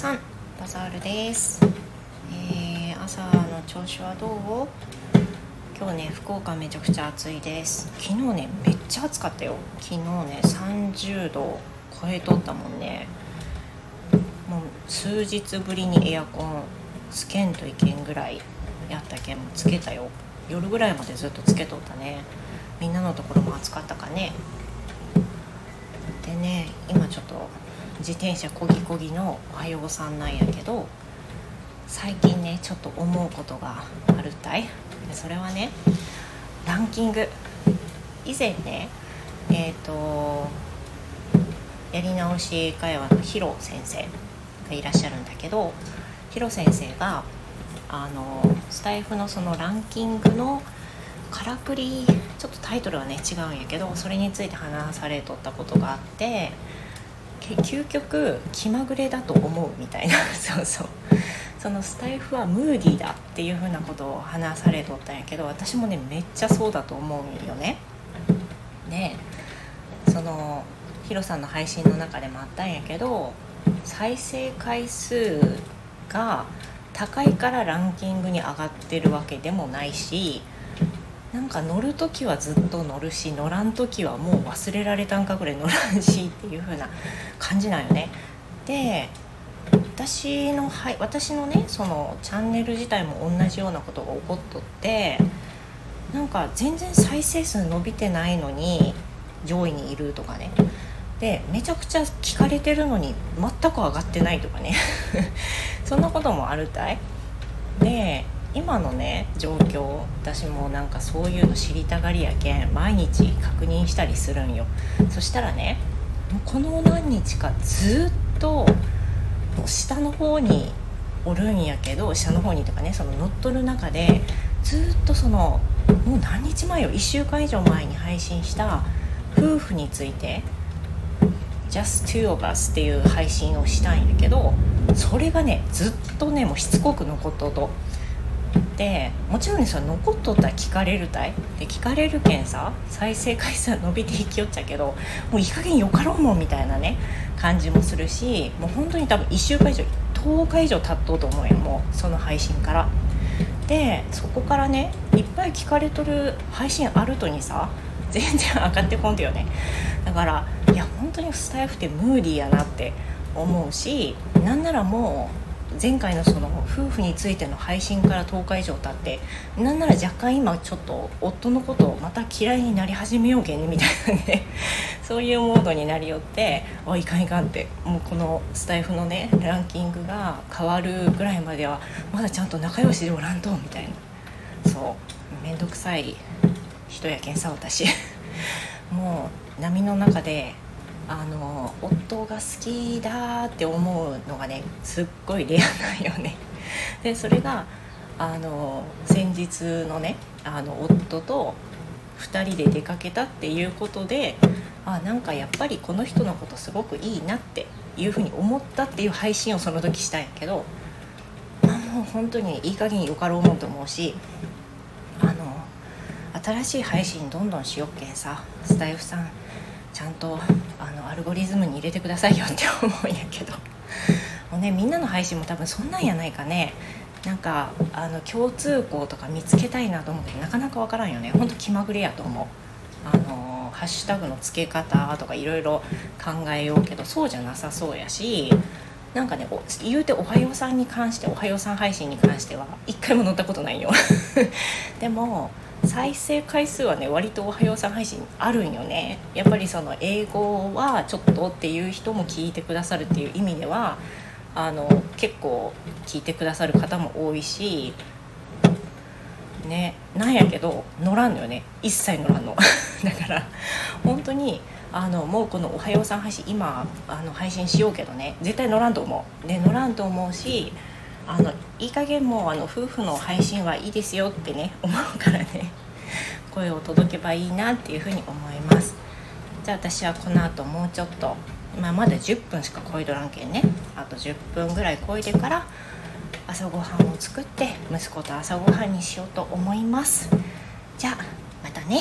さんバザールです、えー朝の調子はどう？今日ね福岡めちゃくちゃ暑いです。昨日ねめっちゃ暑かったよ。昨日ね30度超えとったもんね。もう数日ぶりにエアコンつけんといけんぐらいやったけんつけたよ。夜ぐらいまでずっとつけとったね。みんなのところも暑かったかね。でね今ちょっと自転車こぎこぎのおはようさんなんやけど最近ねちょっと思うことがあるったい。でそれはねランキング。以前ねえっ、とやり直し会話のヒロ先生がいらっしゃるんだけどヒロ先生があのスタイフのそのランキングのからくりちょっとタイトルはね違うんやけどそれについて話されとったことがあって究極気まぐれだと思うみたいな。そうそう。そのスタイフはムーディーだっていうふうなことを話されとったんやけど私もねめっちゃそうだと思うよね。でそのヒロさんの配信の中でもあったんやけど再生回数が高いからランキングに上がってるわけでもないしなんか乗る時はずっと乗るし乗らん時はもう忘れられたんかぐらい乗らんしっていう風な感じなんよね。で私のはい私のねそのチャンネル自体も同じようなことが起こっとってなんか全然再生数伸びてないのに上位にいるとかね。でめちゃくちゃ聞かれてるのに全く上がってないとかね。そんなこともあるたい。今のね状況私もなんかそういうの知りたがりやけん毎日確認したりするんよ。そしたらねこの何日かずっと下の方におるんやけど下の方にとかねその乗っ取る中でずっとそのもう何日前よ1週間以上前に配信した夫婦について「Just Two of Us」っていう配信をしたんやけどそれがねずっとねもうしつこく残っとうと。でもちろんねそ残っとったら聞かれるたい？で聞かれるけんさ再生回数は伸びていきよっちゃけどもういい加減よかろうもんみたいなね感じもするしもう本当に多分1週間以上10日以上経っとうと思うよもうその配信からでそこからねいっぱい聞かれとる配信あるとにさ全然上がってこんでよねだからいや本当にスタイフってムーディーやなって思うしなんならもう前回のその夫婦についての配信から10日以上経ってなんなら若干今ちょっと夫のことをまた嫌いになり始めようけんねみたいなね そういうモードになりよってあいかんいかんってもうこのスタイフのねランキングが変わるぐらいまではまだちゃんと仲良しでおらんとみたいな。そう。面倒くさい人やけんさ私。もう波の中であの夫が好きだって思うのがねすっごいレアなんよね。でそれがあの先日のねあの夫と2人で出かけたっていうことであなんかやっぱりこの人のことすごくいいなっていうふうに思ったっていう配信をその時したんやけど、あ、もう本当にいい加減よかろうもんと思うしあの新しい配信どんどんしよっけんさスタイフさん。ちゃんとあのアルゴリズムに入れてくださいよって思うんやけど。もうねみんなの配信も多分そんなんやないかね。なんかあの共通項とか見つけたいなと思うけどなかなかわからんよね。ほんと気まぐれやと思う。あのハッシュタグの付け方とかいろいろ考えようけどそうじゃなさそうやしなんかねお言うて「おはようさん」に関して「おはようさん」配信に関しては一回も乗ったことないよ。でも再生回数はね割とおはようさん配信あるんよね。やっぱりその英語はちょっとっていう人も聞いてくださるっていう意味ではあの結構聞いてくださる方も多いしねなんやけど乗らんのよね。一切乗らんの。だから本当にあのもうこの「おはようさん」配信今あの配信しようけどね絶対乗らんと思う。で乗らんと思うしあのいい加減もうあの夫婦の配信はいいですよってね 思うからね声を届けばいいなっていうふうに思います。じゃあ私はこの後もうちょっと、まあ、まだ10分しか超えとらんけんね。あと10分ぐらい超えてから朝ごはんを作って息子と朝ごはんにしようと思います。じゃあまたね。